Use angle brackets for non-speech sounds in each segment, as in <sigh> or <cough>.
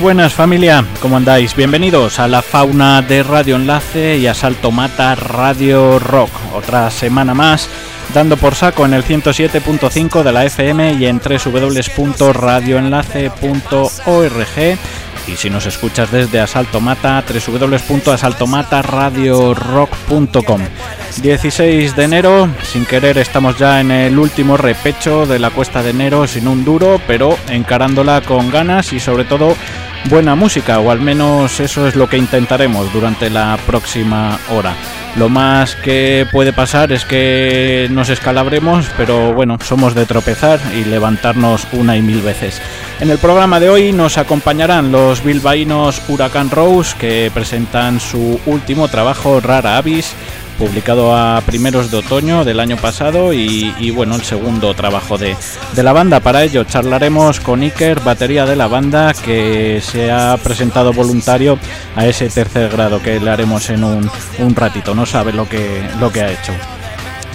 Buenas familia, ¿cómo andáis? Bienvenidos a la fauna de Radio Enlace y a Salto Mata Radio Rock. Otra semana más dando por saco en el 107.5 de la FM y en www.radioenlace.org y si nos escuchas desde Asalto Mata, www.asaltomataradiorock.com. 16 de enero, sin querer estamos ya en el último repecho de la cuesta de enero sin un duro, pero encarándola con ganas y sobre todo buena música, o al menos eso es lo que intentaremos durante la próxima hora. Lo más que puede pasar es que nos escalabremos, pero bueno, somos de tropezar y levantarnos una y mil veces. En el programa de hoy nos acompañarán los bilbaínos Huracán Rose, que presentan su último trabajo, Rara Avis, publicado a primeros de otoño del año pasado y, bueno, el segundo trabajo de, la banda. Para ello charlaremos con Iker, batería de la banda, que se ha presentado voluntario a ese tercer grado que le haremos en un, un ratito, no sabe lo que, lo que ha hecho.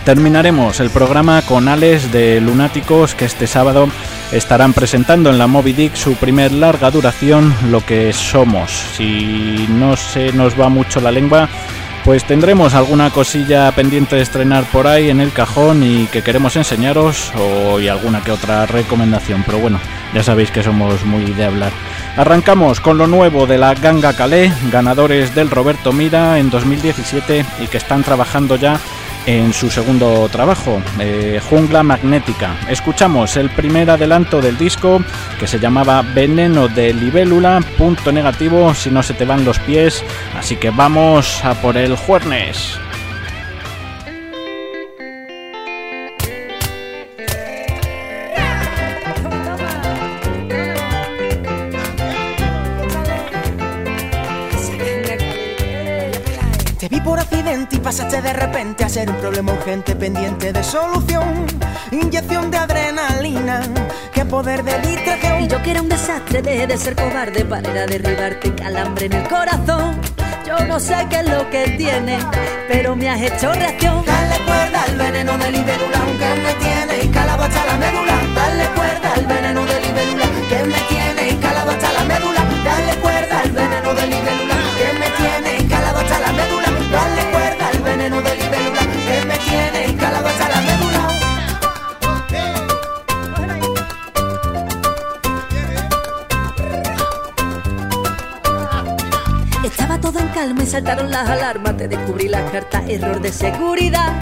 Terminaremos el programa con Alex de Lunáticos que este sábado estarán presentando en la Moby Dick su primer larga duración, Lo que somos. Si no se nos va mucho la lengua, pues tendremos alguna cosilla pendiente de estrenar por ahí en el cajón y que queremos enseñaros o y alguna que otra recomendación, pero bueno, ya sabéis que somos muy de hablar. Arrancamos con lo nuevo de la Ganga Calais, ganadores del Roberto Mira en 2017 y que están trabajando ya en su segundo trabajo, eh, Jungla Magnética. Escuchamos el primer adelanto del disco que se llamaba Veneno de Libélula, punto negativo si no se te van los pies, así que vamos a por el Juernes. Pasaste de repente a ser un problema urgente pendiente de solución. Inyección de adrenalina, qué poder de distracción. Y yo que era un desastre, dejé de ser cobarde para ir a derribarte calambre en el corazón. Yo no sé qué es lo que tiene, pero me has hecho reacción. Dale cuerda al saltaron las alarmas. Te descubrí la carta, error de seguridad.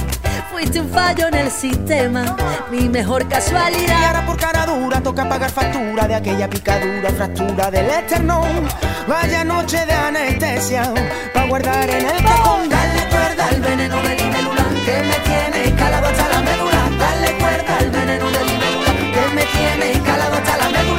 Fuiste un fallo en el sistema, mi mejor Y casualidad. ahora por cara dura toca pagar factura de aquella picadura, fractura del esternón. Vaya noche de anestesia, pa' guardar en el cajón. Dale cuerda al veneno de libélula, que me tiene calado hasta la médula. Dale cuerda al veneno de libélula, que me tiene calado hasta la médula.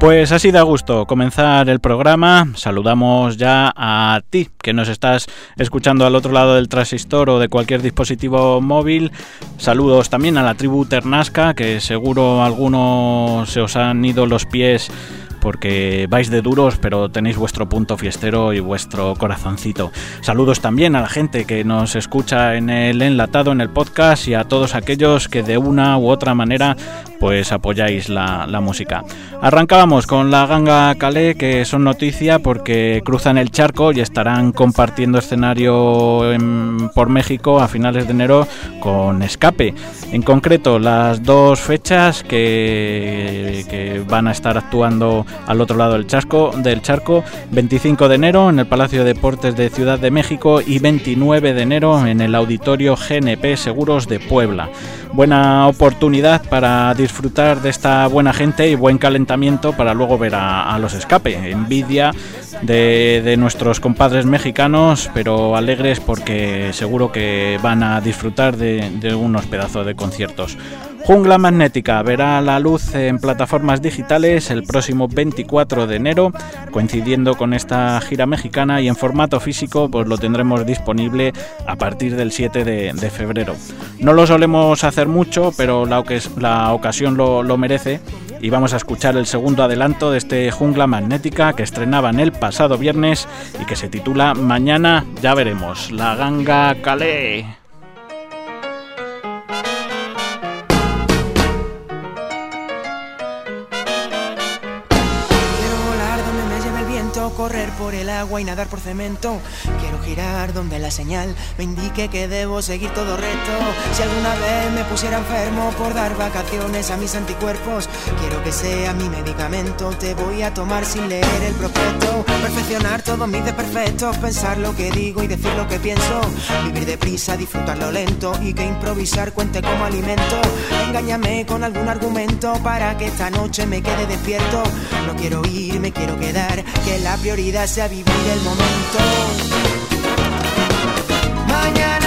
Pues así da gusto comenzar el programa. Saludamos ya a ti que nos estás escuchando al otro lado del transistor o de cualquier dispositivo móvil. Saludos también a la tribu Ternasca, que seguro algunos se os han ido los pies porque vais de duros, pero tenéis vuestro punto fiestero y vuestro corazoncito. Saludos también a la gente que nos escucha en el enlatado, en el podcast y a todos aquellos que de una u otra manera pues apoyáis la, la música. Arrancábamos con la ganga Calais, que son noticia porque cruzan el charco y estarán compartiendo escenario en- por México a finales de enero con Escape. En concreto, las dos fechas que, que van a estar actuando al otro lado del charco, del charco, 25 de enero en el Palacio de Deportes de Ciudad de México y 29 de enero en el Auditorio GNP Seguros de Puebla. Buena oportunidad para disfrutar de esta buena gente y buen calentamiento para luego ver a, los escape. Envidia de, de nuestros compadres mexicanos, pero alegres porque seguro que van a disfrutar de, de unos pedazos de conciertos. Jungla Magnética verá la luz en plataformas digitales el próximo 24 de enero, coincidiendo con esta gira mexicana y en formato físico pues lo tendremos disponible a partir del 7 de, febrero. No lo solemos hacer mucho, pero la, ocasión lo, lo merece y vamos a escuchar el segundo adelanto de este Jungla Magnética que estrenaban el pasado viernes y que se titula Mañana ya veremos, la ganga Calais. Agua y nadar por cemento. Quiero girar donde la señal me indique que debo seguir todo recto. Si alguna vez me pusiera enfermo por dar vacaciones a mis anticuerpos, quiero que sea mi medicamento. Te voy a tomar sin leer el prospecto. Perfeccionar todos mis desperfectos, pensar lo que digo y decir lo que pienso. Vivir deprisa, disfrutarlo lento y que improvisar cuente como alimento. Engáñame con algún argumento para que esta noche me quede despierto. No quiero ir, me quiero quedar, que la prioridad sea vivir el momento. Mañana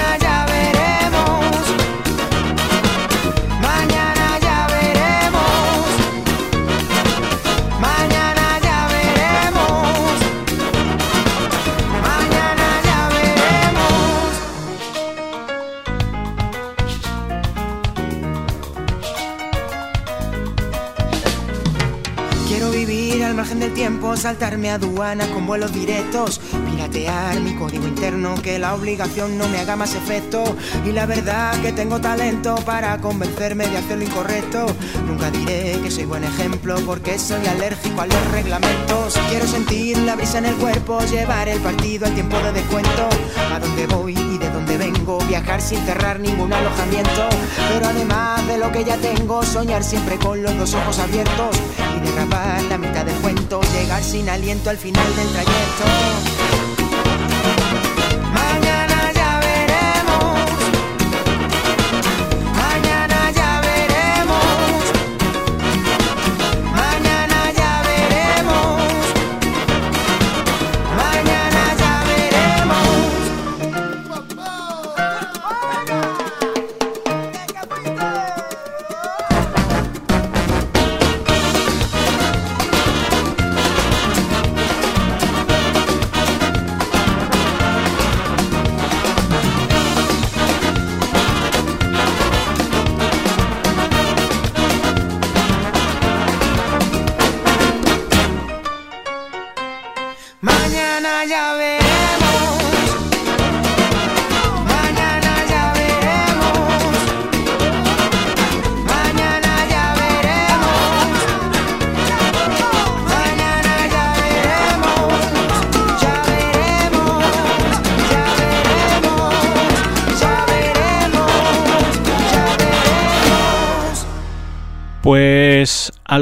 tiempo, saltarme aduanas con vuelos directos, mi código interno, que la obligación no me haga más efecto. Y la verdad que tengo talento para convencerme de hacer lo incorrecto. Nunca diré que soy buen ejemplo porque soy alérgico a los reglamentos. Quiero sentir la brisa en el cuerpo, llevar el partido al tiempo de descuento. A dónde voy y de dónde vengo, viajar sin cerrar ningún alojamiento. Pero además de lo que ya tengo, soñar siempre con los dos ojos abiertos y derrapar la mitad del cuento, llegar sin aliento al final del trayecto.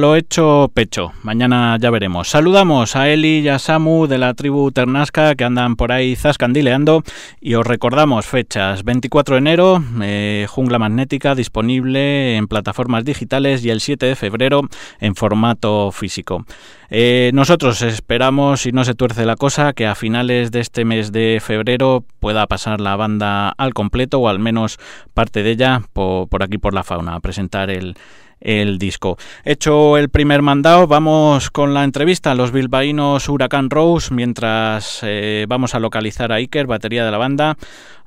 Lo hecho pecho, mañana ya veremos. Saludamos a Eli y a Samu de la tribu Ternasca que andan por ahí zascandileando y os recordamos fechas 24 de enero, eh, Jungla Magnética disponible en plataformas digitales y el 7 de febrero en formato físico. Eh, nosotros esperamos, si no se tuerce la cosa, que a finales de este mes de febrero pueda pasar la banda al completo o al menos parte de ella por, por aquí por la fauna a presentar el el disco. Hecho el primer mandado, vamos con la entrevista a los bilbaínos Huracán Rose, mientras eh, vamos a localizar a Iker, batería de la banda,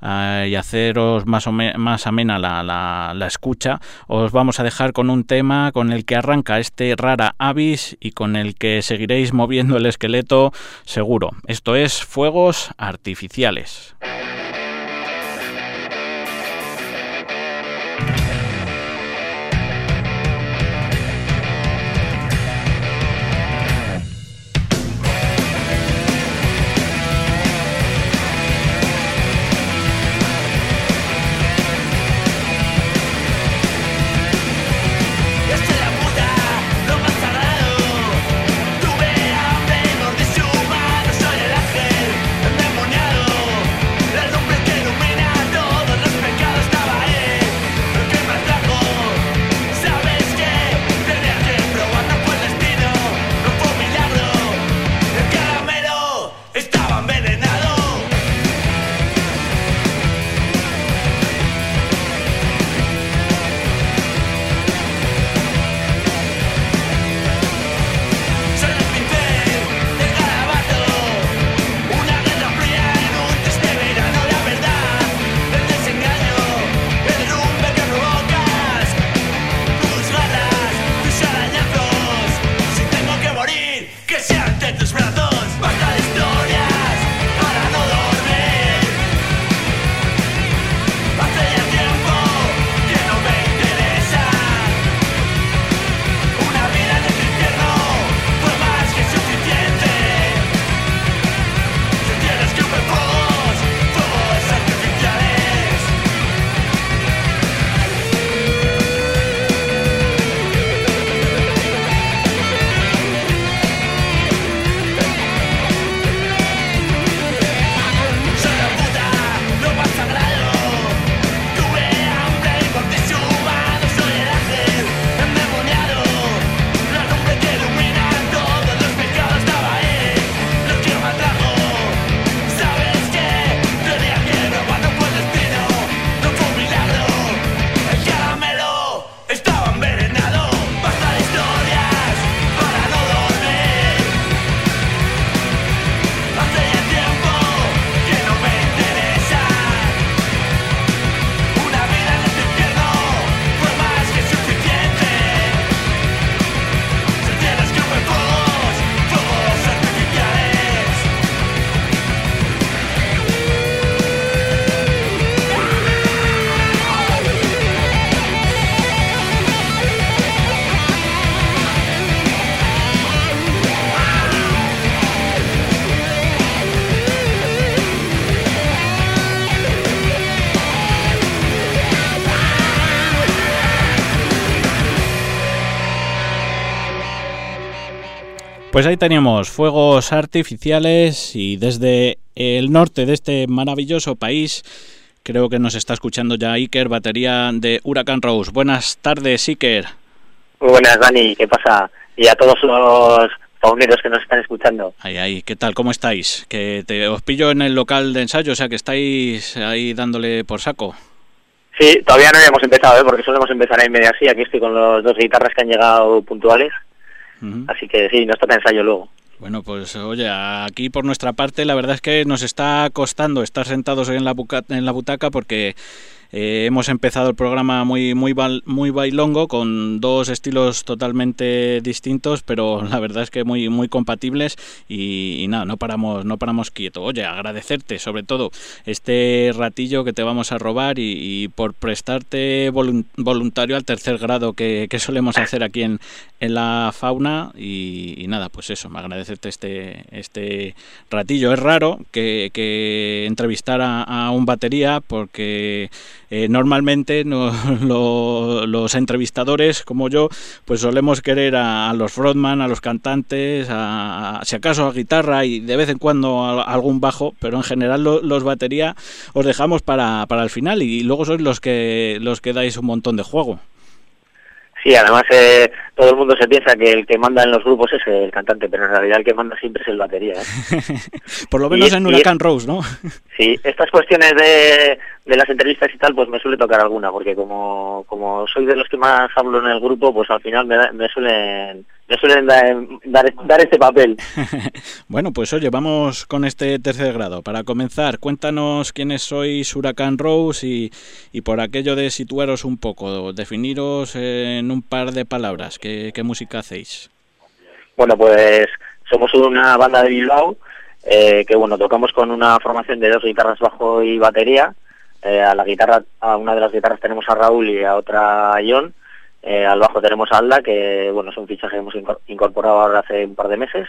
eh, y haceros más, o más amena la, la, la, escucha. Os vamos a dejar con un tema con el que arranca este rara avis y con el que seguiréis moviendo el esqueleto seguro. Esto es Fuegos Artificiales. Pues ahí teníamos fuegos artificiales y desde el norte de este maravilloso país creo que nos está escuchando ya Iker, batería de Huracán Rose. Buenas tardes, Iker. Muy buenas, Dani. ¿Qué pasa? Y a todos los fauneros que nos están escuchando. Ay, ay, ¿qué tal? ¿Cómo estáis? Que te, os pillo en el local de ensayo, o sea que estáis ahí dándole por saco. Sí, todavía no habíamos empezado, ¿eh? porque solemos empezar en media así. Aquí estoy con los dos guitarras que han llegado puntuales. Así que sí, nos toca ensayo luego. Bueno, pues oye, aquí por nuestra parte la verdad es que nos está costando estar sentados hoy en la, en la butaca porque eh, hemos empezado el programa muy, muy, muy bailongo con dos estilos totalmente distintos, pero la verdad es que muy, muy compatibles y, nada, no paramos, no paramos quieto. Oye, agradecerte sobre todo este ratillo que te vamos a robar y, por prestarte voluntario al tercer grado que, solemos hacer aquí en, en la fauna y, nada, pues eso, agradecerte este, este ratillo. Es raro que, que entrevistar a un batería porque eh, normalmente <laughs> los entrevistadores como yo, pues solemos querer a, los frontman, a los cantantes, a, si acaso a guitarra y de vez en cuando algún bajo, pero en general los batería os dejamos para, para el final y luego sois los que los que dais un montón de juego. Sí, además eh, todo el mundo se piensa que el que manda en los grupos es el cantante, pero en realidad el que manda siempre es el batería. ¿eh? <laughs> Por lo menos en Huracán Rose, ¿no? <laughs> sí, estas cuestiones de, de las entrevistas y tal, pues me suele tocar alguna, porque como, como soy de los que más hablo en el grupo, pues al final me, me suelen me suelen dar, dar, este papel. <laughs> bueno, pues oye, vamos con este tercer grado. Para comenzar, cuéntanos quiénes sois Huracán Rose y, y por aquello de situaros un poco, definiros en un par de palabras, ¿qué, qué música hacéis? Bueno, pues somos una banda de Bilbao, eh, que bueno, tocamos con una formación de dos guitarras bajo y batería, eh, a la guitarra, a una de las guitarras tenemos a Raúl y a otra a John. Eh, al bajo tenemos a Alda, que bueno, es un fichaje que hemos incorporado ahora hace un par de meses.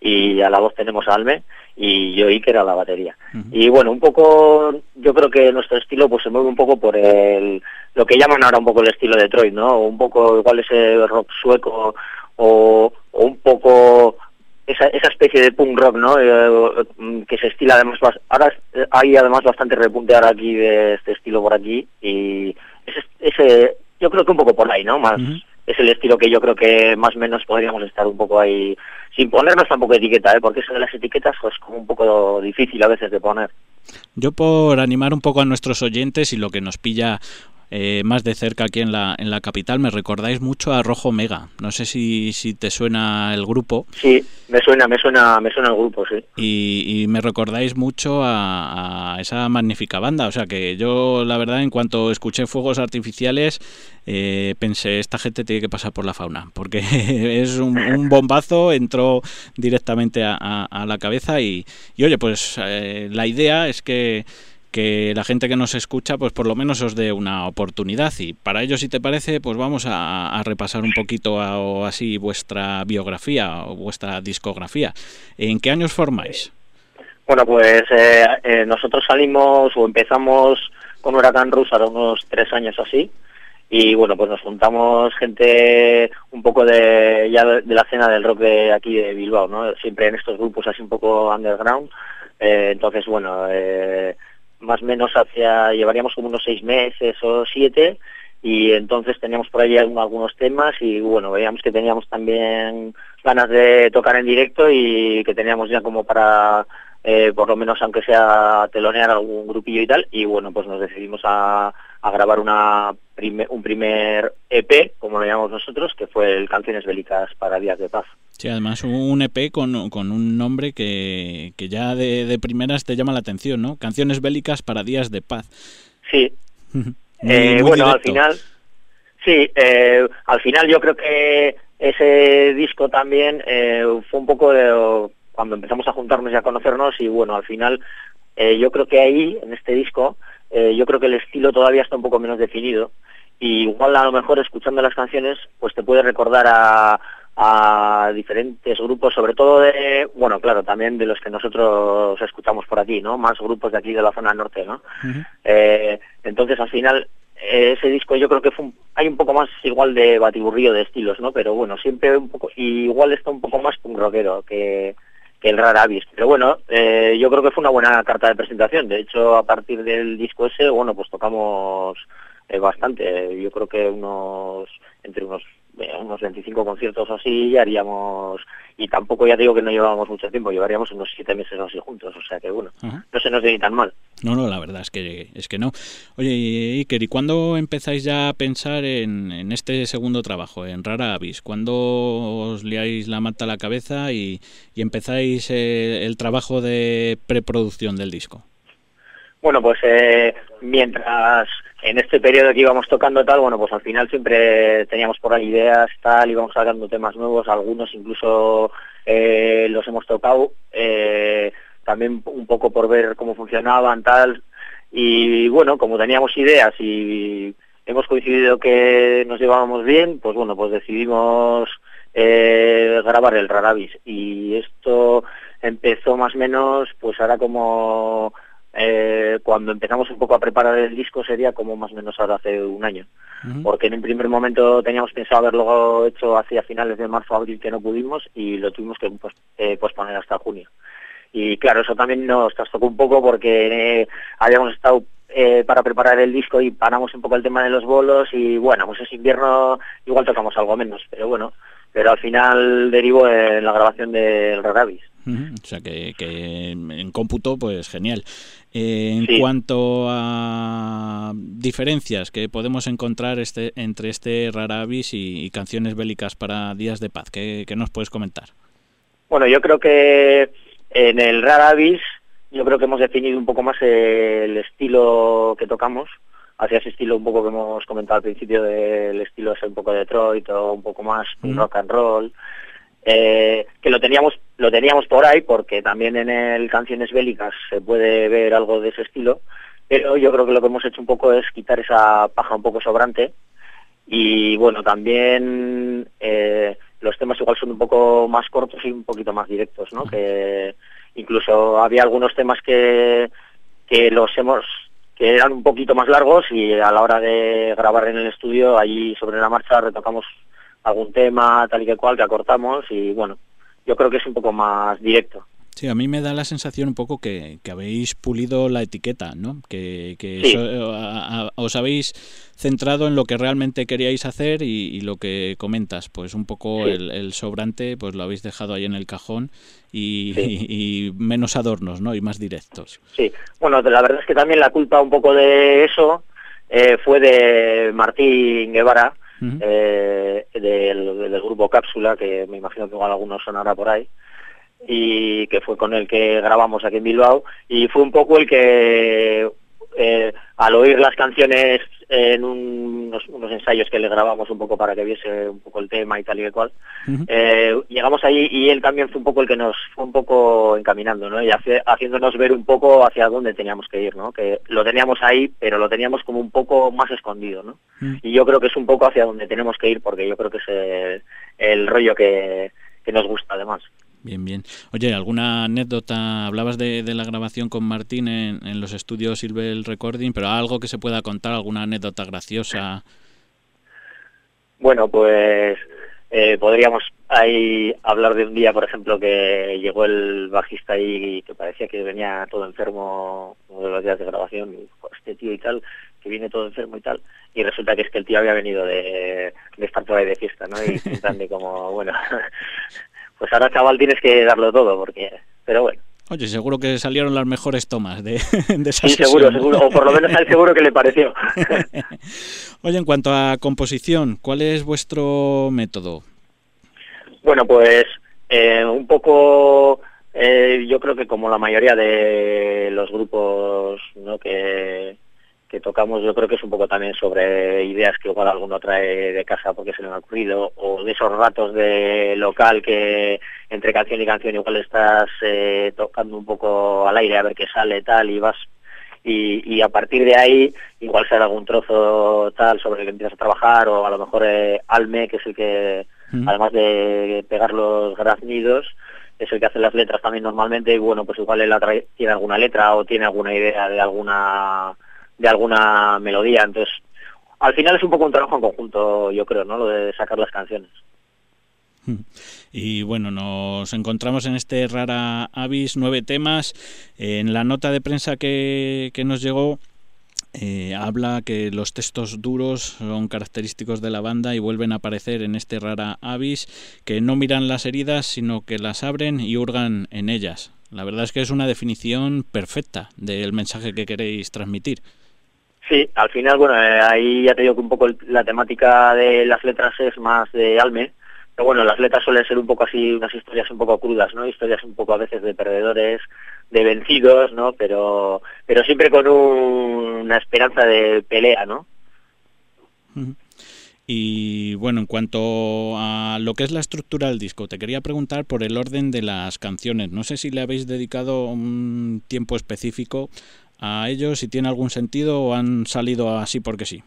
Y a la voz tenemos a Alme y yo Iker a la batería. Y bueno, un poco, yo creo que nuestro estilo pues se mueve un poco por el, lo que llaman ahora un poco el estilo de Detroit, ¿no? Un poco igual ese rock sueco o, o un poco esa, esa especie de punk rock, ¿no? Eh, que se estila además, ahora hay además bastante repunte ahora aquí de este estilo por aquí y ese, ese yo creo que un poco por ahí, ¿no? Más es el estilo que yo creo que más o menos podríamos estar un poco ahí sin ponernos tampoco etiqueta, ¿eh? Porque eso de las etiquetas pues como un poco difícil a veces de poner. Yo por animar un poco a nuestros oyentes y lo que nos pilla eh, más de cerca aquí en la, en la capital, me recordáis mucho a Rojo Mega. No sé si, si te suena el grupo. Sí, me suena, me suena, me suena el grupo, sí. Y, me recordáis mucho a, esa magnífica banda. O sea que yo, la verdad, en cuanto escuché fuegos artificiales, eh, pensé, esta gente tiene que pasar por la fauna, porque <laughs> es un, bombazo, entró directamente a, la cabeza y, y oye, pues eh, la idea es que que la gente que nos escucha pues por lo menos os dé una oportunidad y para ello si te parece pues vamos a, repasar un poquito o así vuestra biografía o vuestra discografía. ¿En qué años formáis? Bueno pues eh, eh, nosotros salimos o empezamos con Huracán Rusa hace unos tres años así y bueno pues nos juntamos gente un poco de ya de, la escena del rock de aquí de Bilbao, ¿no? Siempre en estos grupos así un poco underground. Eh, entonces bueno eh, más o menos hacia, llevaríamos como unos seis meses o siete, y entonces teníamos por ahí algunos temas y bueno, veíamos que teníamos también ganas de tocar en directo y que teníamos ya como para eh, por lo menos aunque sea telonear algún grupillo y tal y bueno pues nos decidimos a, grabar una un primer EP como lo llamamos nosotros que fue el Canciones Bélicas para Días de Paz Sí, además un EP con, con un nombre que, que ya de, de, primeras te llama la atención, ¿no? Canciones bélicas para días de paz. Sí. <laughs> Eh, bueno, al final, sí, eh, al final yo creo que ese disco también eh, fue un poco de, cuando empezamos a juntarnos y a conocernos y bueno, al final yo creo que ahí, en este disco, yo creo que el estilo todavía está un poco menos definido y igual a lo mejor escuchando las canciones pues te puede recordar a a diferentes grupos, sobre todo de, bueno, claro, también de los que nosotros escuchamos por aquí, ¿no? Más grupos de aquí de la zona norte, ¿no? eh, entonces, al final, ese disco yo creo que fue hay un poco más igual de batiburrillo de estilos, ¿no? Pero bueno, siempre un poco, igual está un poco más punk rockero que, que el Raravis. Pero bueno, eh, yo creo que fue una buena carta de presentación. De hecho, a partir del disco ese, bueno, pues tocamos eh, bastante. Yo creo que unos, entre unos unos 25 conciertos así y haríamos, y tampoco ya digo que no llevábamos mucho tiempo, llevaríamos unos 7 meses así juntos, o sea que bueno, no se nos ve tan mal. No, no, la verdad es que, es que no. Oye, Iker, ¿y cuándo empezáis ya a pensar en, en este segundo trabajo, en Rara Avis? ¿Cuándo os liáis la manta a la cabeza y, y empezáis eh, el trabajo de preproducción del disco? Bueno, pues eh, mientras en este periodo que íbamos tocando tal, bueno, pues al final siempre teníamos por ahí ideas, tal, íbamos sacando temas nuevos, algunos incluso eh, los hemos tocado, eh, también un poco por ver cómo funcionaban, tal, y bueno, como teníamos ideas y hemos coincidido que nos llevábamos bien, pues bueno, pues decidimos eh, grabar el Raravis, y esto empezó más o menos, pues ahora como eh, cuando empezamos un poco a preparar el disco sería como más o menos ahora hace un año. Porque en un primer momento teníamos pensado haberlo hecho hacia finales de marzo abril que no pudimos y lo tuvimos que eh, posponer hasta junio. Y claro, eso también nos trastocó un poco porque eh, habíamos estado para preparar el disco y paramos un poco el tema de los bolos y bueno, pues ese invierno igual tocamos algo menos, pero bueno, pero al final derivó en la grabación del O sea que, en cómputo, pues genial. Eh, en cuanto a diferencias que podemos encontrar este, entre este Rarabis y, canciones bélicas para Días de Paz, ¿qué, nos puedes comentar? Bueno, yo creo que en el Rarabis, yo creo que hemos definido un poco más el estilo que tocamos, hacia ese estilo un poco que hemos comentado al principio del estilo ese un poco de Detroit o un poco más rock and roll. Eh, que lo teníamos lo teníamos por ahí porque también en el canciones bélicas se puede ver algo de ese estilo pero yo creo que lo que hemos hecho un poco es quitar esa paja un poco sobrante. Y bueno también eh, los temas igual son un poco más cortos y un poquito más directos no que incluso había algunos temas que que los hemos que eran un poquito más largos y a la hora de grabar en el estudio allí sobre la marcha retocamos algún tema tal y que cual que acortamos y bueno, yo creo que es un poco más directo. Sí, a mí me da la sensación un poco que, habéis pulido la etiqueta, ¿no? Que, eh, os habéis centrado en lo que realmente queríais hacer y, lo que comentas, pues un poco el, sobrante, pues lo habéis dejado ahí en el cajón y, menos adornos, ¿no? Y más directos. Sí, bueno, la verdad es que también la culpa un poco de eso eh, fue de Martín Guevara, eh, del, grupo Cápsula, que me imagino que igual algunos sonará por ahí, y que fue con el que grabamos aquí en Bilbao, y fue un poco el que eh, al oír las canciones en unos, ensayos que le grabamos un poco para que viese un poco el tema y tal y cual, eh, llegamos ahí y él también fue un poco el que nos fue un poco encaminando, ¿no? Y haciéndonos ver un poco hacia dónde teníamos que ir, ¿no? Que lo teníamos ahí, pero lo teníamos como un poco más escondido, ¿no? Y yo creo que es un poco hacia donde tenemos que ir porque yo creo que es el, rollo que nos gusta además. Bien, bien. Oye, ¿alguna anécdota? Hablabas de, la grabación con Martín en, los estudios Silvel Recording, pero algo que se pueda contar, alguna anécdota graciosa. Bueno, pues eh, podríamos ahí hablar de un día, por ejemplo, que llegó el bajista ahí y que parecía que venía todo enfermo, uno de los días de grabación, y este tío y tal, que viene todo enfermo y tal, y resulta que es que el tío había venido de, de estar por ahí de fiesta, ¿no? Y <laughs> de como, bueno, pues ahora chaval tienes que darlo todo, porque, pero bueno. Oye, seguro que salieron las mejores tomas de, <laughs> de esa Sí, seguro, seguro, o por lo menos a él seguro que le pareció. <laughs> Oye, en cuanto a composición, ¿cuál es vuestro método? Bueno, pues eh, un poco, eh, yo creo que como la mayoría de los grupos ¿no? que, que tocamos yo creo que es un poco también sobre ideas que igual alguno trae de casa porque se le ha ocurrido o de esos ratos de local que entre canción y canción igual estás eh, tocando un poco al aire a ver qué sale tal y vas y, a partir de ahí igual sale algún trozo tal sobre el que empiezas a trabajar o a lo mejor eh, Alme que es el que además de pegar los graznidos es el que hace las letras también normalmente y bueno pues igual él tiene alguna letra o tiene alguna idea de alguna de alguna melodía. Entonces, al final es un poco un trabajo en conjunto, yo creo, ¿no? Lo de sacar las canciones. Y bueno, nos encontramos en este Rara Avis, nueve temas. En la nota de prensa que, que nos llegó, eh, habla que los textos duros son característicos de la banda y vuelven a aparecer en este Rara Avis, que no miran las heridas, sino que las abren y hurgan en ellas. La verdad es que es una definición perfecta del mensaje que queréis transmitir. Sí, al final, bueno, eh, ahí ya te digo que un poco la temática de las letras es más de Alme, pero bueno, las letras suelen ser un poco así, unas historias un poco crudas, ¿no? Historias un poco a veces de perdedores, de vencidos, ¿no? Pero, pero siempre con una esperanza de pelea, ¿no? Y bueno, en cuanto a lo que es la estructura del disco, te quería preguntar por el orden de las canciones. No sé si le habéis dedicado un tiempo específico a ellos, si tiene algún sentido o han salido así porque sí.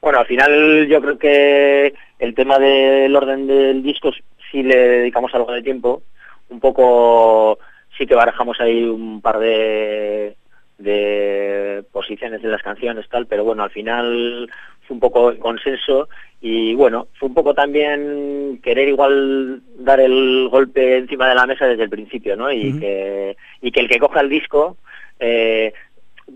Bueno, al final yo creo que el tema del orden del disco sí le dedicamos algo de tiempo. Un poco sí que barajamos ahí un par de de posiciones de las canciones tal, pero bueno, al final fue un poco consenso y bueno, fue un poco también querer igual dar el golpe encima de la mesa desde el principio, ¿no? Y, que, y que el que coja el disco, eh,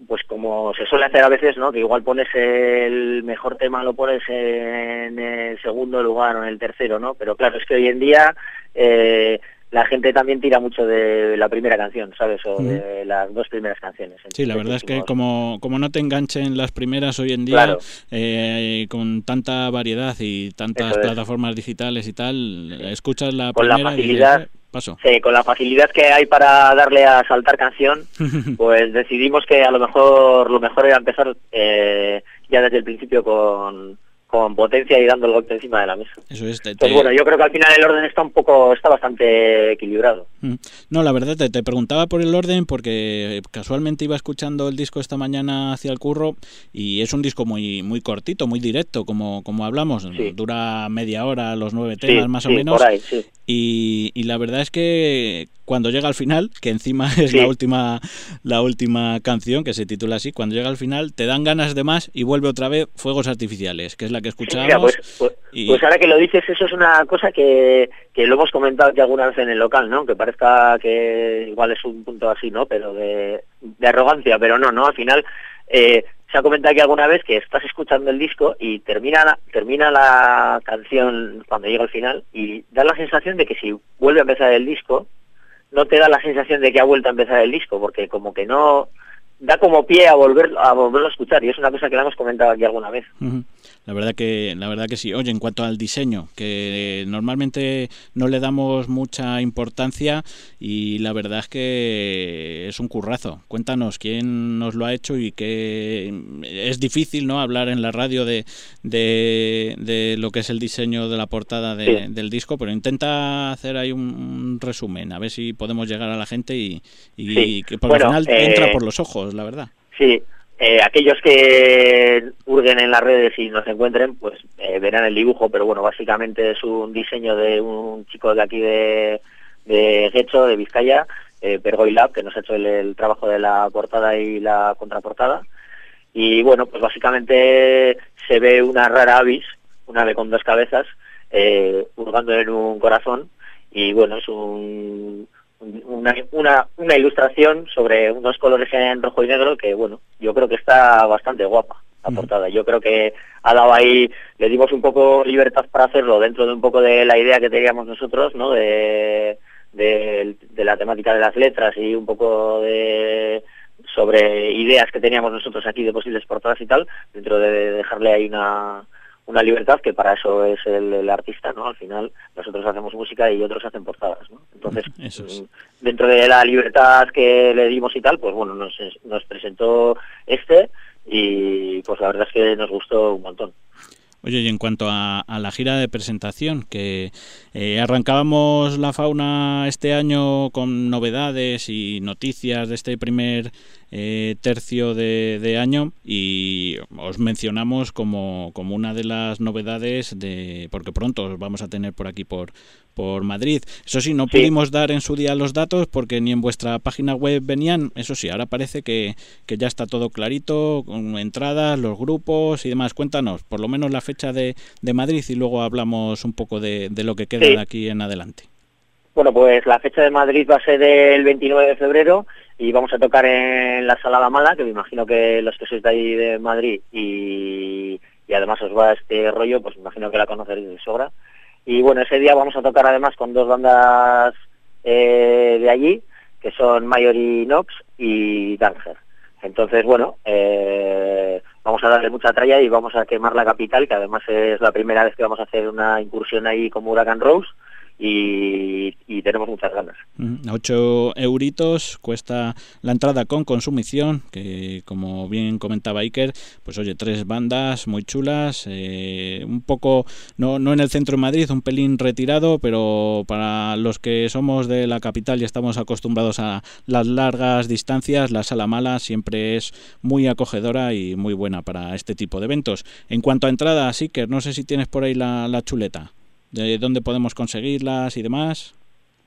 pues como se suele hacer a veces, ¿no? Que igual pones el mejor tema, lo pones en el segundo lugar o en el tercero, ¿no? Pero claro, es que hoy en día... Eh, la gente también tira mucho de la primera canción, ¿sabes? O de las dos primeras canciones. Sí, la verdad es que como, como no te enganchen las primeras hoy en día, eh, con tanta variedad y tantas plataformas digitales y tal, escuchas la con primera la facilidad, y dices, paso. Sí, con la facilidad que hay para darle a saltar canción, <laughs> pues decidimos que a lo mejor lo mejor era empezar eh, ya desde el principio con con potencia y dando el golpe encima de la mesa. Eso es. Pues bueno, yo creo que al final el orden está un poco, está bastante equilibrado. Mm. No, la verdad, te, te, preguntaba por el orden porque casualmente iba escuchando el disco esta mañana hacia el curro y es un disco muy muy cortito, muy directo, como, como hablamos. Dura media hora, los nueve temas más o menos. Por ahí, sí. Y, y, la verdad es que cuando llega al final, que encima <laughs> es la última la última canción que se titula así, cuando llega al final te dan ganas de más y vuelve otra vez Fuegos Artificiales, que es la que escuchamos. Pues, pues, pues, ahora que lo dices, eso es una cosa que, que lo hemos comentado ya alguna vez en el local, ¿no? Que parezca que igual es un punto así, ¿no? Pero de, de arrogancia, pero no, ¿no? Al final eh, se ha comentado aquí alguna vez que estás escuchando el disco y termina la, termina la canción cuando llega al final y da la sensación de que si vuelve a empezar el disco, no te da la sensación de que ha vuelto a empezar el disco, porque como que no da como pie a volver a volverlo a escuchar y es una cosa que la hemos comentado aquí alguna vez. La verdad que la verdad que sí. Oye, en cuanto al diseño, que normalmente no le damos mucha importancia y la verdad es que es un currazo. Cuéntanos quién nos lo ha hecho y que es difícil, ¿no? Hablar en la radio de, de, lo que es el diseño de la portada del disco, pero intenta hacer ahí un, resumen, a ver si podemos llegar a la gente y, y que por final entra eh, por los ojos, la verdad. Sí, eh, aquellos que hurguen en las redes y nos encuentren, pues eh, verán el dibujo, pero bueno, básicamente es un diseño de un chico de aquí de, de Gecho, de Vizcaya, eh, Pergoy Lab, que nos ha hecho el, trabajo de la portada y la contraportada. Y bueno, pues básicamente se ve una rara avis, una ave con dos cabezas, eh, hurgando en un corazón, y bueno, es un una, una, una, ilustración sobre unos colores en rojo y negro que, bueno, yo creo que está bastante guapa la portada. Yo creo que ha dado ahí, le dimos un poco libertad para hacerlo dentro de un poco de la idea que teníamos nosotros, ¿no? De, de, de la temática de las letras y un poco de sobre ideas que teníamos nosotros aquí de posibles portadas y tal, dentro de dejarle ahí una, una libertad que para eso es el, artista, ¿no? Al final nosotros hacemos música y otros hacen portadas, ¿no? Entonces, <laughs> mm, dentro de la libertad que le dimos y tal, pues bueno, nos, nos presentó este y pues la verdad es que nos gustó un montón. Oye, y en cuanto a, la gira de presentación, que eh, arrancábamos la fauna este año con novedades y noticias de este primer eh, tercio de, año y os mencionamos como, como, una de las novedades de porque pronto os vamos a tener por aquí por por Madrid. Eso sí, no pudimos dar en su día los datos porque ni en vuestra página web venían. Eso sí, ahora parece que, que ya está todo clarito, con entradas, los grupos y demás. Cuéntanos, por lo menos la fecha de, de Madrid y luego hablamos un poco de, de lo que queda de aquí en adelante. Bueno, pues la fecha de Madrid va a ser el 29 de febrero y vamos a tocar en la Sala La Mala, que me imagino que los que sois de ahí de Madrid y, además os va este rollo, pues me imagino que la conoceréis de sobra. Y bueno, ese día vamos a tocar además con dos bandas eh, de allí, que son Mayory Nox y Danger. Entonces, bueno, eh, vamos a darle mucha tralla y vamos a quemar la capital, que además es la primera vez que vamos a hacer una incursión ahí como Huracán Rose y, tenemos muchas ganas. 8 euritos cuesta la entrada con consumición, que como bien comentaba Iker, pues oye, tres bandas muy chulas, eh, un poco, no, no en el centro de Madrid, un pelín retirado, pero para los que somos de la capital y estamos acostumbrados a las largas distancias, la sala mala siempre es muy acogedora y muy buena para este tipo de eventos. En cuanto a entradas, Iker, no sé si tienes por ahí la chuleta de dónde podemos conseguirlas y demás.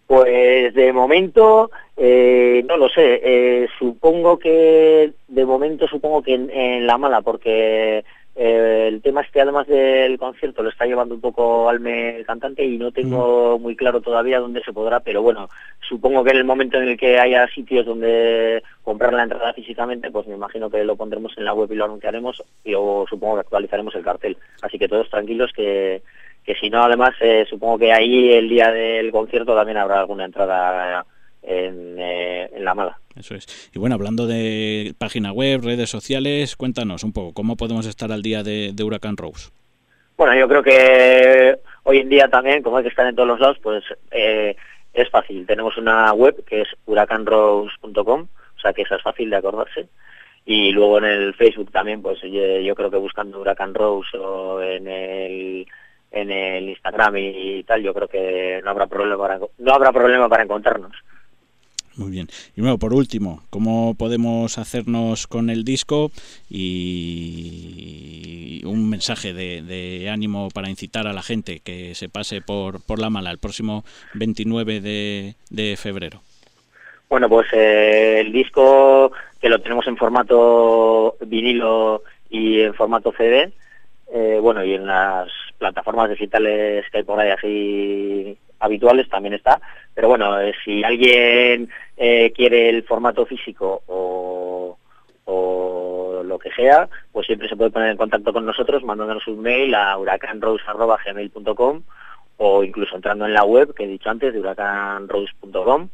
Pues de momento eh, no lo sé. Eh, supongo que de momento supongo que en, la mala, porque eh, el tema es que además del concierto lo está llevando un poco Alme el cantante y no tengo muy claro todavía dónde se podrá, pero bueno, supongo que en el momento en el que haya sitios donde comprar la entrada físicamente, pues me imagino que lo pondremos en la web y lo anunciaremos y o supongo que actualizaremos el cartel. Así que todos tranquilos que que si no, además, eh, supongo que ahí el día del concierto también habrá alguna entrada en, eh, en, la mala. Eso es. Y bueno, hablando de página web, redes sociales, cuéntanos un poco, ¿cómo podemos estar al día de, de Huracán Rose? Bueno, yo creo que hoy en día también, como hay que estar en todos los lados, pues eh, es fácil. Tenemos una web que es huracanrose.com, o sea que esa es fácil de acordarse. Y luego en el Facebook también, pues yo, creo que buscando Huracán Rose o en el en el Instagram y, tal, yo creo que no habrá problema para, no habrá problema para encontrarnos. Muy bien. Y bueno, por último, ¿cómo podemos hacernos con el disco y un mensaje de, ánimo para incitar a la gente que se pase por, por la mala el próximo 29 de, de febrero? Bueno, pues eh, el disco que lo tenemos en formato vinilo y en formato CD, eh, bueno, y en las plataformas digitales que hay por ahí así habituales también está. Pero bueno, eh, si alguien eh, quiere el formato físico o, lo que sea, pues siempre se puede poner en contacto con nosotros mandándonos un mail a huracanrose.gmail.com o incluso entrando en la web que he dicho antes de huracanrose.com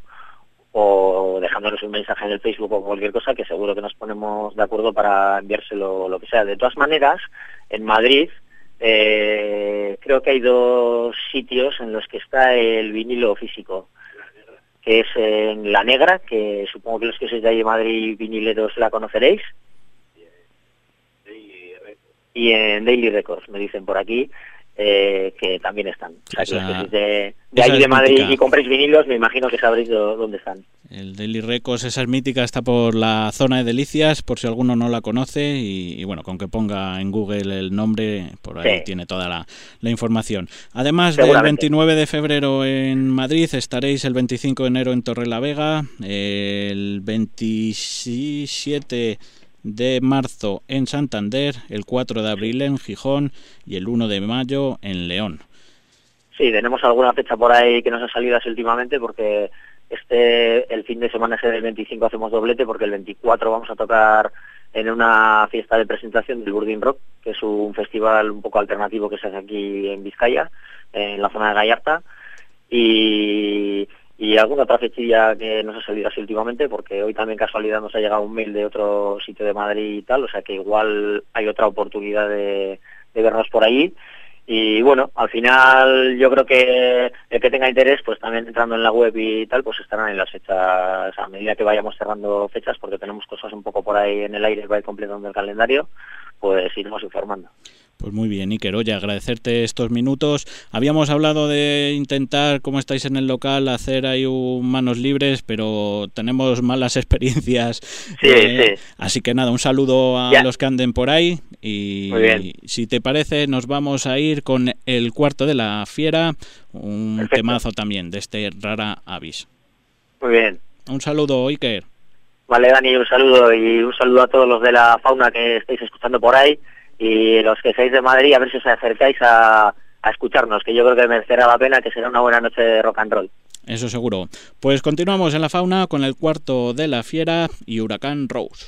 o dejándonos un mensaje en el Facebook o cualquier cosa que seguro que nos ponemos de acuerdo para enviárselo lo que sea. De todas maneras, en Madrid eh, creo que hay dos sitios en los que está el vinilo físico, que es en La Negra, que supongo que los que sois de ahí de Madrid vinileros la conoceréis, y en Daily Records, me dicen por aquí, eh, que también están. O sea, que de, ahí de Madrid y compréis vinilos, me imagino que sabréis dónde están. El Daily Records, esa es mítica, está por la zona de Delicias, por si alguno no la conoce, y, bueno, con que ponga en Google el nombre, por ahí tiene toda la, información. Además del 29 de febrero en Madrid, estaréis el 25 de enero en Torrelavega, el 27 de marzo en Santander, el 4 de abril en Gijón y el 1 de mayo en León. Sí, tenemos alguna fecha por ahí que nos ha salido así últimamente porque este el fin de semana es el 25 hacemos doblete porque el 24 vamos a tocar en una fiesta de presentación del Burdin Rock, que es un festival un poco alternativo que se hace aquí en Vizcaya, en la zona de Gallarta. Y, y alguna otra fechilla que nos ha salido así últimamente, porque hoy también casualidad nos ha llegado un mail de otro sitio de Madrid y tal, o sea que igual hay otra oportunidad de, vernos por ahí. Y bueno, al final yo creo que el que tenga interés, pues también entrando en la web y tal, pues estarán en las fechas, a medida que vayamos cerrando fechas, porque tenemos cosas un poco por ahí en el aire va a ir completando el calendario, pues iremos informando. Pues muy bien, Iker. Oye, agradecerte estos minutos. Habíamos hablado de intentar, como estáis en el local, hacer ahí un manos libres, pero tenemos malas <laughs> experiencias. Sí, eh, sí. Así que nada, un saludo a los que anden por ahí. Y, si te parece, nos vamos a ir con el cuarto de la fiera, un temazo también de este Rara Avis. Muy bien. Un saludo, Iker. Vale, Dani, un saludo y un saludo a todos los de la fauna que estáis escuchando por ahí y los que seáis de Madrid, a ver si os acercáis a, a escucharnos, que yo creo que merecerá la pena, que será una buena noche de rock and roll. Eso seguro. Pues continuamos en la fauna con el cuarto de la fiera y Huracán Rose.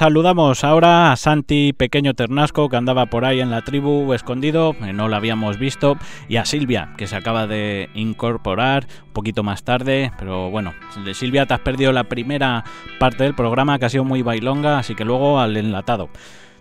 Saludamos ahora a Santi Pequeño Ternasco, que andaba por ahí en la tribu escondido, eh, no lo habíamos visto, y a Silvia, que se acaba de incorporar un poquito más tarde, pero bueno, Silvia te has perdido la primera parte del programa, que ha sido muy bailonga, así que luego al enlatado.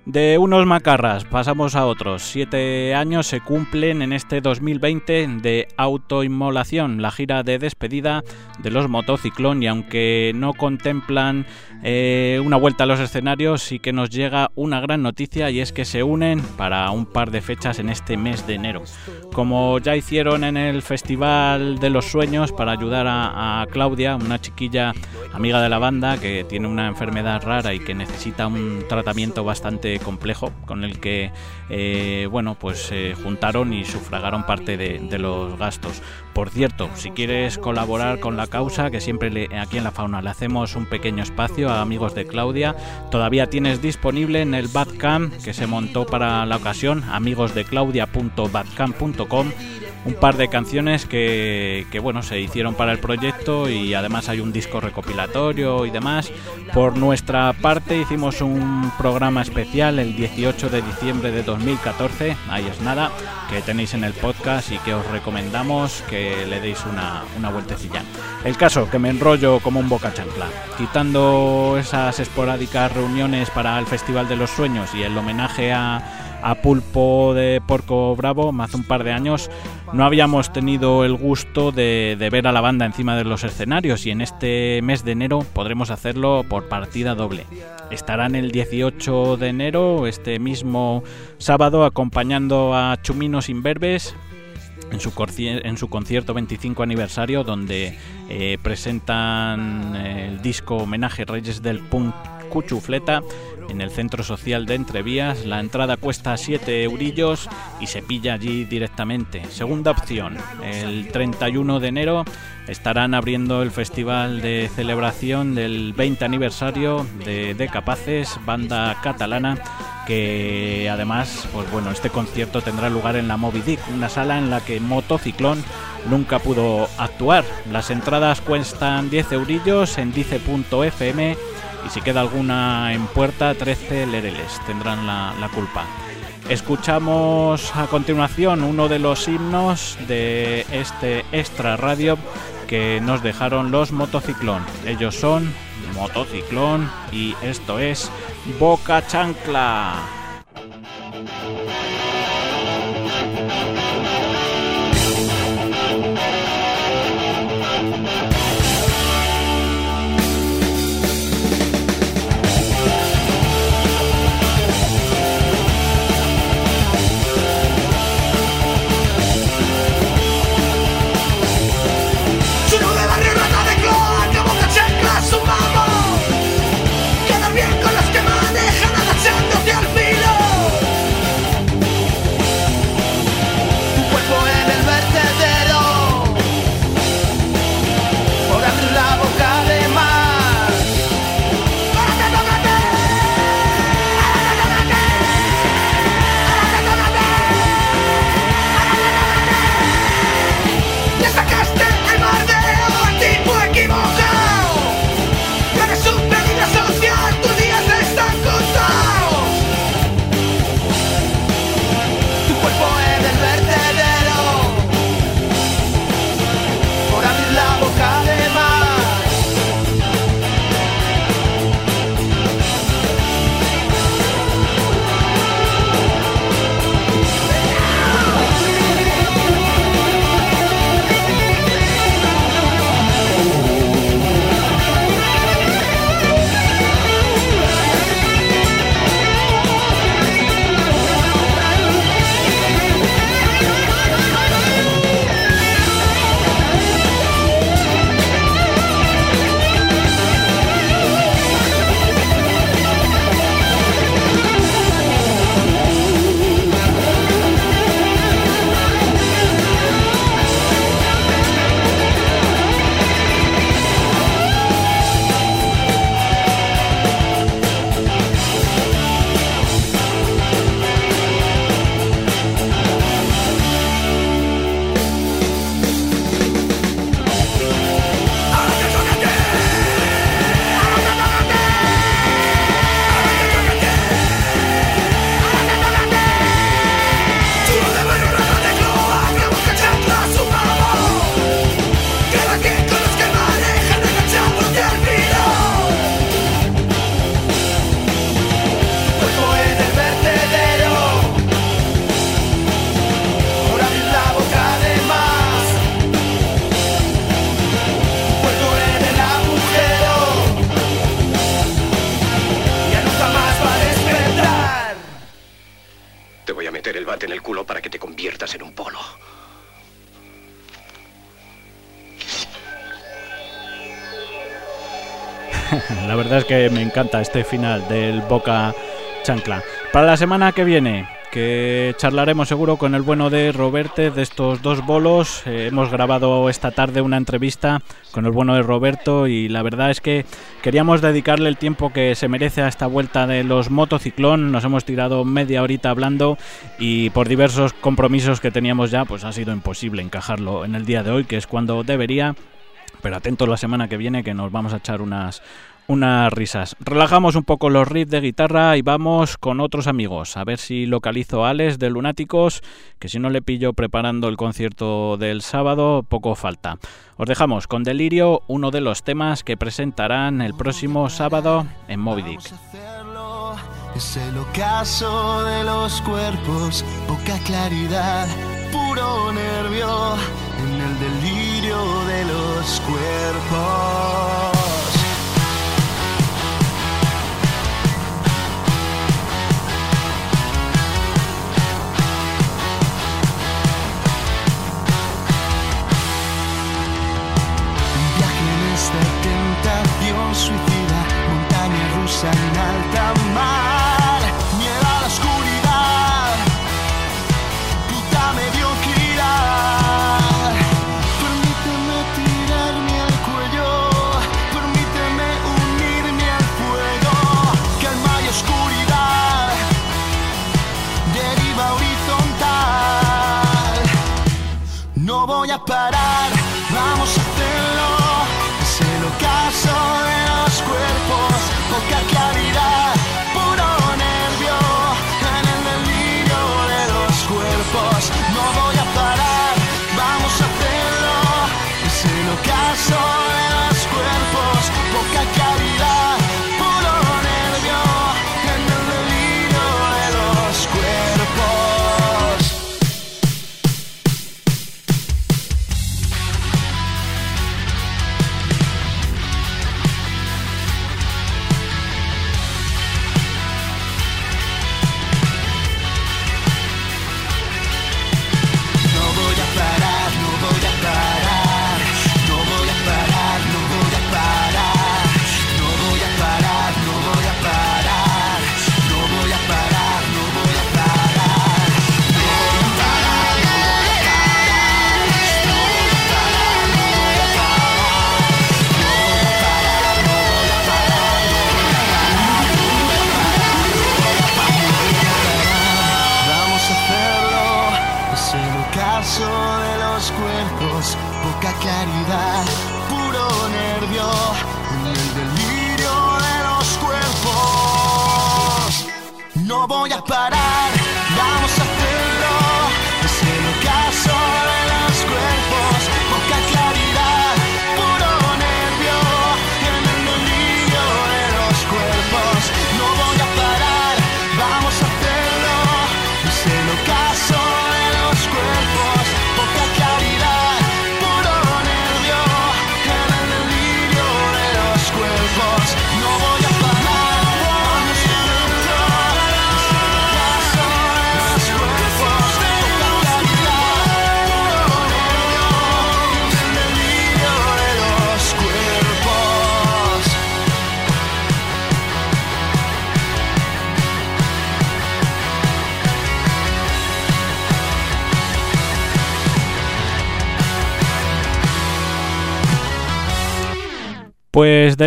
De unos macarras pasamos a otros. Siete años se cumplen en este 2020 de autoinmolación, la gira de despedida de los motociclón y aunque no contemplan eh, una vuelta a los escenarios sí que nos llega una gran noticia y es que se unen para un par de fechas en este mes de enero. Como ya hicieron en el Festival de los Sueños para ayudar a, Claudia, una chiquilla amiga de la banda que tiene una enfermedad rara y que necesita un tratamiento bastante complejo con el que eh, bueno pues se juntaron y sufragaron parte de los gastos. Por cierto, si quieres colaborar con la causa, que siempre le, aquí en la fauna le hacemos un pequeño espacio a amigos de Claudia, todavía tienes disponible en el Badcamp que se montó para la ocasión, amigosdeclaudia.badcamp.com un par de canciones que, bueno se hicieron para el proyecto y además hay un disco recopilatorio y demás. Por nuestra parte hicimos un programa especial el 18 de diciembre de 2014, ahí es nada, que tenéis en el podcast y que os recomendamos que le deis una, una vueltecilla. El caso, que me enrollo como un boca chancla, quitando esas esporádicas reuniones para el Festival de los Sueños y el homenaje a a Pulpo de Porco Bravo hace un par de años, no habíamos tenido el gusto de, ver a la banda encima de los escenarios y en este mes de enero podremos hacerlo por partida doble. Estarán el 18 de enero, este mismo sábado, acompañando a Chuminos Inverbes en su, concierto 25 aniversario donde eh, presentan el disco homenaje Reyes del Punk Cuchufleta en el centro social de Entrevías. La entrada cuesta 7 eurillos y se pilla allí directamente. Segunda opción, el 31 de enero estarán abriendo el festival de celebración del 20 aniversario de De Capaces, banda catalana que además, pues bueno, este concierto tendrá lugar en la Moby Dick, una sala en la que Motociclón nunca pudo actuar. Las entradas cuestan 10 eurillos en dice.fm y si queda alguna en puerta, 13 lereles tendrán la, la culpa. Escuchamos a continuación uno de los himnos de este extra radio que nos dejaron los motociclón. Ellos son motociclón y esto es Boca Chancla. Encanta este final del Boca Chancla. Para la semana que viene, que charlaremos seguro con el bueno de Roberte de estos dos bolos. Eh, hemos grabado esta tarde una entrevista con el bueno de Roberto y la verdad es que queríamos dedicarle el tiempo que se merece a esta vuelta de los motociclón. Nos hemos tirado media horita hablando y por diversos compromisos que teníamos ya, pues ha sido imposible encajarlo en el día de hoy, que es cuando debería. Pero atentos la semana que viene que nos vamos a echar unas unas risas. Relajamos un poco los riffs de guitarra y vamos con otros amigos. A ver si localizo a Alex de Lunáticos, que si no le pillo preparando el concierto del sábado, poco falta. Os dejamos con Delirio, uno de los temas que presentarán el próximo sábado en Moby Dick. Suicida, montaña rusa en alta mar, miedo a la oscuridad, puta mediocridad. Permíteme tirarme al cuello, permíteme unirme al fuego, calma y oscuridad, deriva horizontal. No voy a parar,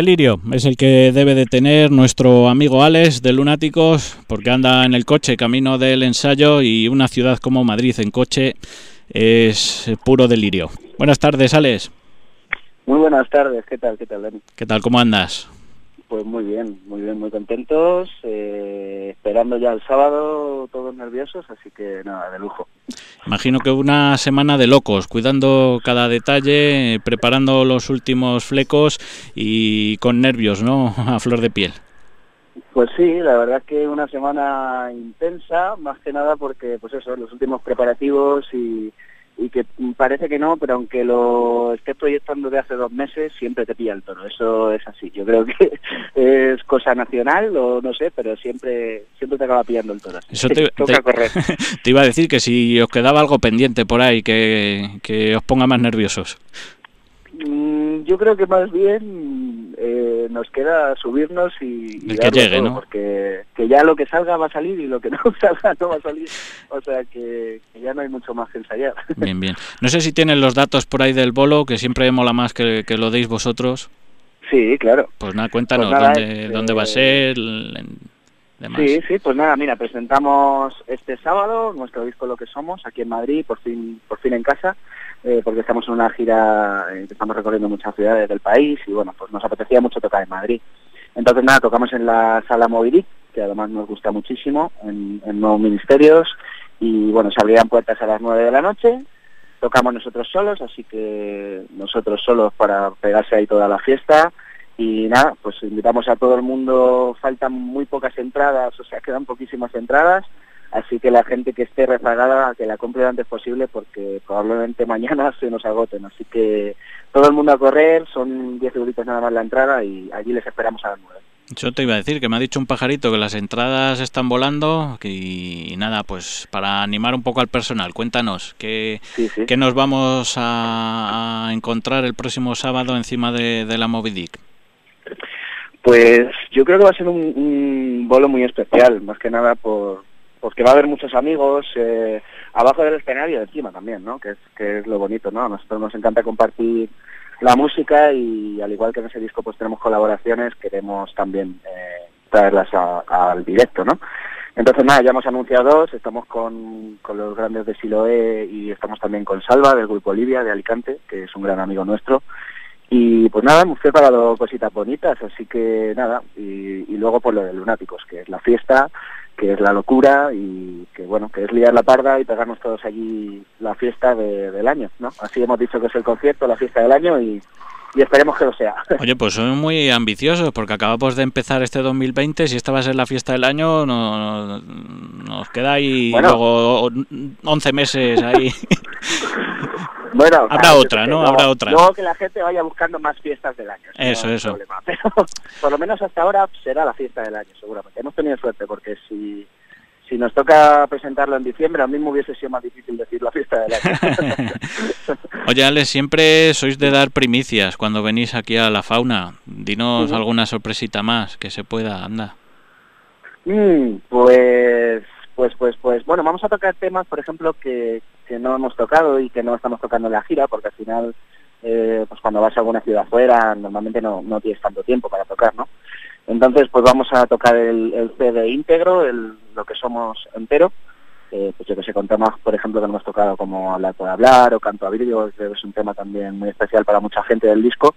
Delirio es el que debe de tener nuestro amigo Alex de Lunáticos, porque anda en el coche camino del ensayo y una ciudad como Madrid en coche es puro delirio. Buenas tardes, Alex. Muy buenas tardes, ¿qué tal? ¿Qué tal, Dani? ¿Qué tal? ¿Cómo andas? Pues muy bien, muy bien, muy contentos, eh, esperando ya el sábado, todos nerviosos, así que nada, de lujo. Imagino que una semana de locos, cuidando cada detalle, preparando los últimos flecos y con nervios, ¿no? <laughs> A flor de piel. Pues sí, la verdad es que una semana intensa, más que nada porque, pues eso, los últimos preparativos y, y que parece que no, pero aunque lo estés proyectando de hace dos meses, siempre te pilla el toro. Eso es así. Yo creo que <laughs> es cosa nacional o no sé, pero siempre siempre te acaba pillando el toro. Eso te, <laughs> Toca te- correr. <laughs> te iba a decir que si os quedaba algo pendiente por ahí que, que os ponga más nerviosos. Mm, Yo creo que más bien eh, nos queda subirnos y, y El que llegue, todo, ¿no? porque que ya lo que salga va a salir y lo que <laughs> no salga no va a salir. O sea que, que ya no hay mucho más que ensayar. <laughs> Bien, bien. No sé si tienen los datos por ahí del bolo, que siempre mola más que, que lo deis vosotros. Sí, claro. Pues nada, cuéntanos Pues nada, dónde, eh, dónde va a ser, demás. Sí, sí, pues nada, mira, presentamos este sábado nuestro disco Lo que somos aquí en Madrid, por fin, por fin en casa, eh, porque estamos en una gira eh, que estamos recorriendo muchas ciudades del país y bueno, pues nos apetecía mucho tocar en Madrid. Entonces nada, tocamos en la sala Movidic, que además nos gusta muchísimo, en, en Nuevos Ministerios, y bueno, se abrirán puertas a las 9 de la noche, tocamos nosotros solos, así que nosotros solos para pegarse ahí toda la fiesta, y nada, pues invitamos a todo el mundo, faltan muy pocas entradas, o sea, quedan poquísimas entradas, así que la gente que esté rezagada, que la compre lo antes posible porque probablemente mañana <laughs> se nos agoten, así que todo el mundo a correr, son 10 euritos nada más la entrada y allí les esperamos a las 9. Yo te iba a decir que me ha dicho un pajarito que las entradas están volando y, nada, pues para animar un poco al personal, cuéntanos, ¿qué, Sí, sí. qué nos vamos a, a encontrar el próximo sábado encima de, de la Moby Dick? Pues yo creo que va a ser un, un bolo muy especial, más que nada por porque va a haber muchos amigos eh, abajo del escenario y encima también, ¿no? Que es, que es lo bonito, ¿no? A nosotros nos encanta compartir la música y al igual que en ese disco pues tenemos colaboraciones, queremos también eh, traerlas al directo, ¿no? Entonces nada, ya hemos anunciado estamos con, con los grandes de Siloé y estamos también con Salva del grupo Olivia de Alicante, que es un gran amigo nuestro. Y pues nada, hemos preparado cositas bonitas, así que nada, y, luego pues lo de Lunáticos, que es la fiesta, que es la locura y que bueno, que es liar la parda y pegarnos todos allí la fiesta de- del año, ¿no? Así hemos dicho que es el concierto, la fiesta del año y, y esperemos que lo sea. <laughs> Oye, pues son muy ambiciosos porque acabamos de empezar este 2020, si esta va a ser la fiesta del año, no- nos queda ahí Bueno. luego 11 meses ahí. <laughs> Bueno, Habrá claro, otra, ¿no? Habrá otra. Luego que la gente vaya buscando más fiestas del año. Eso, no eso. problema. <laughs> Pero por lo menos hasta ahora será la fiesta del año, seguramente. Hemos tenido suerte porque si, si nos toca presentarlo en diciembre, a mí me hubiese sido más difícil decir la fiesta del año. <laughs> Oye, Alex, siempre sois de dar primicias cuando venís aquí a la fauna. Dinos alguna sorpresita más que se pueda, anda. Mm, pues, pues, pues, pues, bueno, vamos a tocar temas, por ejemplo, que, no hemos tocado y que no estamos tocando en la gira, porque al final, eh, pues cuando vas a alguna ciudad afuera, normalmente no, tienes tanto tiempo para tocar, ¿no? Entonces, pues vamos a tocar el, el CD íntegro, el, lo que somos entero. Eh, pues yo que sé, con temas, por ejemplo, que no hemos tocado como Hablar por Hablar o Canto a creo que es un tema también muy especial para mucha gente del disco.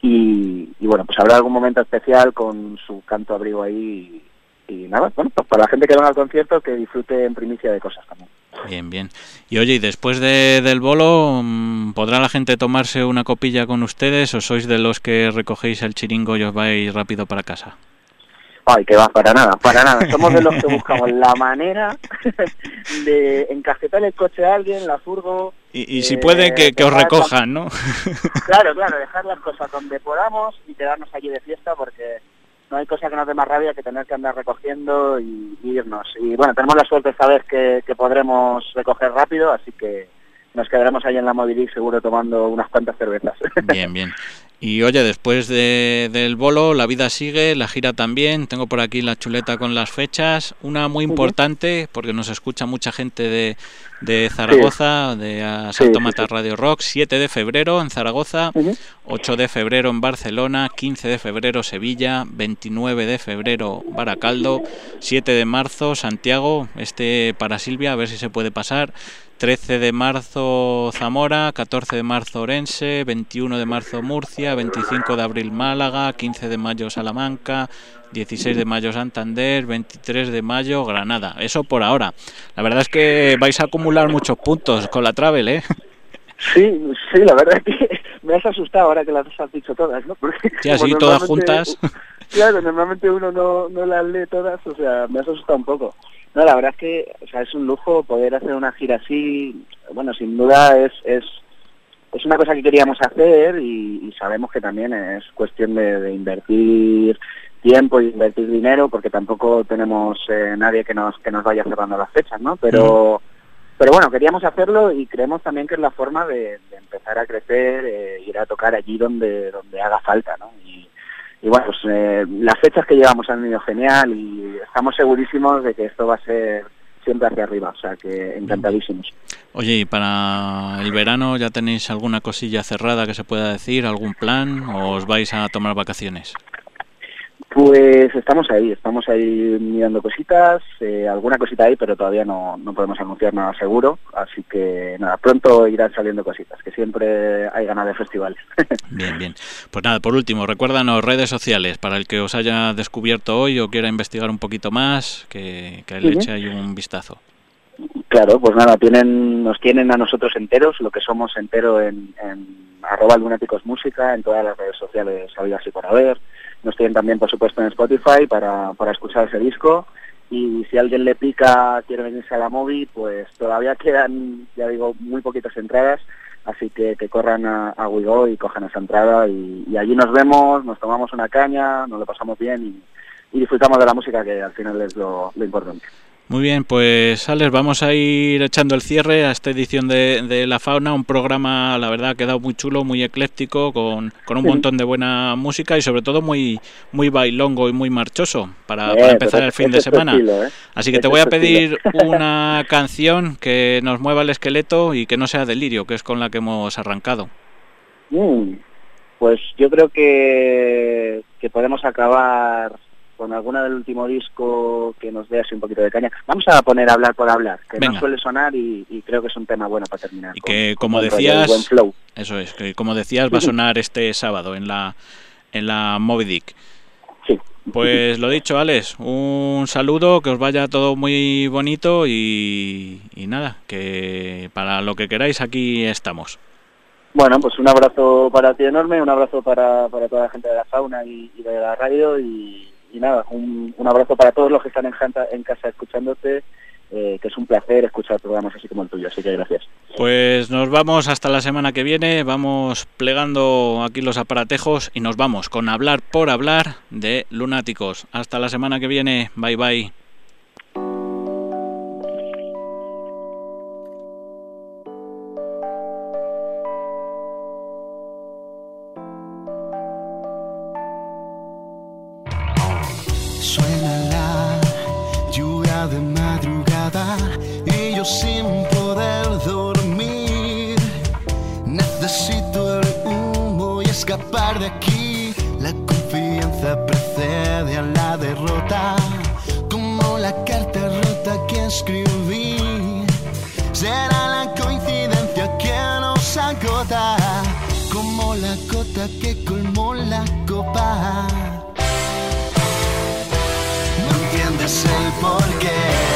Y, y bueno, pues habrá algún momento especial con su canto abrigo ahí y, nada, bueno, pues para la gente que venga al concierto que disfrute en primicia de cosas también. Bien, bien. Y oye, y después de, del bolo, mm, ¿podrá la gente tomarse una copilla con ustedes o sois de los que recogéis el chiringo y os vais rápido para casa? Ay, que va, para nada, para nada. Somos de los que buscamos la manera <laughs> de encajetar el coche a alguien, la furgo. Y, y si eh, puede, que, que os recojan, ¿no? Claro, claro, dejar las cosas donde podamos y quedarnos allí de fiesta porque no hay cosa que nos dé más rabia que tener que andar recogiendo y, irnos. Y bueno, tenemos la suerte esta vez que, que podremos recoger rápido, así que nos quedaremos ahí en la Mobilic seguro tomando unas cuantas cervezas. <laughs> Bien, bien. Y oye, después de- del bolo, la vida sigue, la gira también. Tengo por aquí la chuleta con las fechas. Una muy importante, porque nos escucha mucha gente de, de Zaragoza, de Asalto sí, Mata sí. Radio Rock. 7 de febrero en Zaragoza, Ujú. 8 de febrero en Barcelona, 15 de febrero Sevilla, 29 de febrero Baracaldo, 7 de marzo Santiago, este para Silvia, a ver si se puede pasar. 13 de marzo Zamora, 14 de marzo Orense, 21 de marzo Murcia, 25 de abril Málaga, 15 de mayo Salamanca, 16 de mayo Santander, 23 de mayo Granada. Eso por ahora. La verdad es que vais a acumular muchos puntos con la Travel, ¿eh? Sí, sí, la verdad es que <laughs> me has asustado ahora que las has dicho todas, ¿no? Porque Sí, así todas juntas. <laughs> Claro, normalmente uno no, no las lee todas, o sea, me has asustado un poco. No, la verdad es que, o sea, es un lujo poder hacer una gira así. Bueno, sin duda es es, es una cosa que queríamos hacer y, y sabemos que también es cuestión de, de invertir tiempo y invertir dinero porque tampoco tenemos eh, nadie que nos que nos vaya cerrando las fechas, ¿no? Pero pero bueno, queríamos hacerlo y creemos también que es la forma de, de empezar a crecer, eh, ir a tocar allí donde donde haga falta, ¿no? Y, y bueno, pues, eh, las fechas que llevamos han ido genial y estamos segurísimos de que esto va a ser siempre hacia arriba, o sea que encantadísimos. Oye, ¿y para el verano ya tenéis alguna cosilla cerrada que se pueda decir, algún plan o os vais a tomar vacaciones? Pues estamos ahí, estamos ahí mirando cositas, eh, alguna cosita ahí, pero todavía no, no podemos anunciar nada seguro, así que nada, pronto irán saliendo cositas, que siempre hay ganas de festivales. <laughs> Bien, bien. Pues nada, por último, recuérdanos redes sociales para el que os haya descubierto hoy o quiera investigar un poquito más, que, que le eche ahí un vistazo. Claro, pues nada, tienen, nos tienen a nosotros enteros, lo que somos entero en, en arroba lunáticos música, en todas las redes sociales habidas y por haber. Nos tienen también, por supuesto, en Spotify para, para escuchar ese disco. Y si alguien le pica, quiere venirse a la móvil, pues todavía quedan, ya digo, muy poquitas entradas. Así que corran a, a Wigo y cojan esa entrada. Y, allí nos vemos, nos tomamos una caña, nos lo pasamos bien y, disfrutamos de la música, que al final es lo importante. Muy bien, pues Alex, vamos a ir echando el cierre a esta edición de, de La Fauna, un programa, la verdad, ha quedado muy chulo, muy ecléctico, con, con un Sí. montón de buena música y sobre todo muy muy bailongo y muy marchoso para, para empezar el fin de semana. estilo, ¿eh? Así que te voy a pedir una <laughs> canción que nos mueva el esqueleto y que no sea delirio, que es con la que hemos arrancado. Mm, pues yo creo que, que podemos acabar con alguna del último disco que nos dé así un poquito de caña. Vamos a poner hablar por hablar, que Venga. no suele sonar y, y creo que es un tema bueno para terminar. Y que, con como decías, buen flow. eso es, que como decías, va a sonar este sábado en la en la Moby Dick. Sí. Pues lo dicho, Alex, un saludo, que os vaya todo muy bonito y, y nada, que para lo que queráis aquí estamos. Bueno, pues un abrazo para ti enorme, un abrazo para, para toda la gente de la sauna y, y de la radio y, y nada, un, un abrazo para todos los que están en, casa escuchándote, eh, que es un placer escuchar programas así como el tuyo, así que gracias. Pues nos vamos hasta la semana que viene, vamos plegando aquí los aparatejos y nos vamos con hablar por hablar de lunáticos. Hasta la semana que viene, bye bye. Y yo sin poder dormir. Necesito el humo y escapar de aquí. La confianza precede a la derrota, como la carta rota que escribí. Será la coincidencia que nos agota, como la gota que colmó la copa. No entiendes el porqué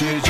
Esta noche llegará el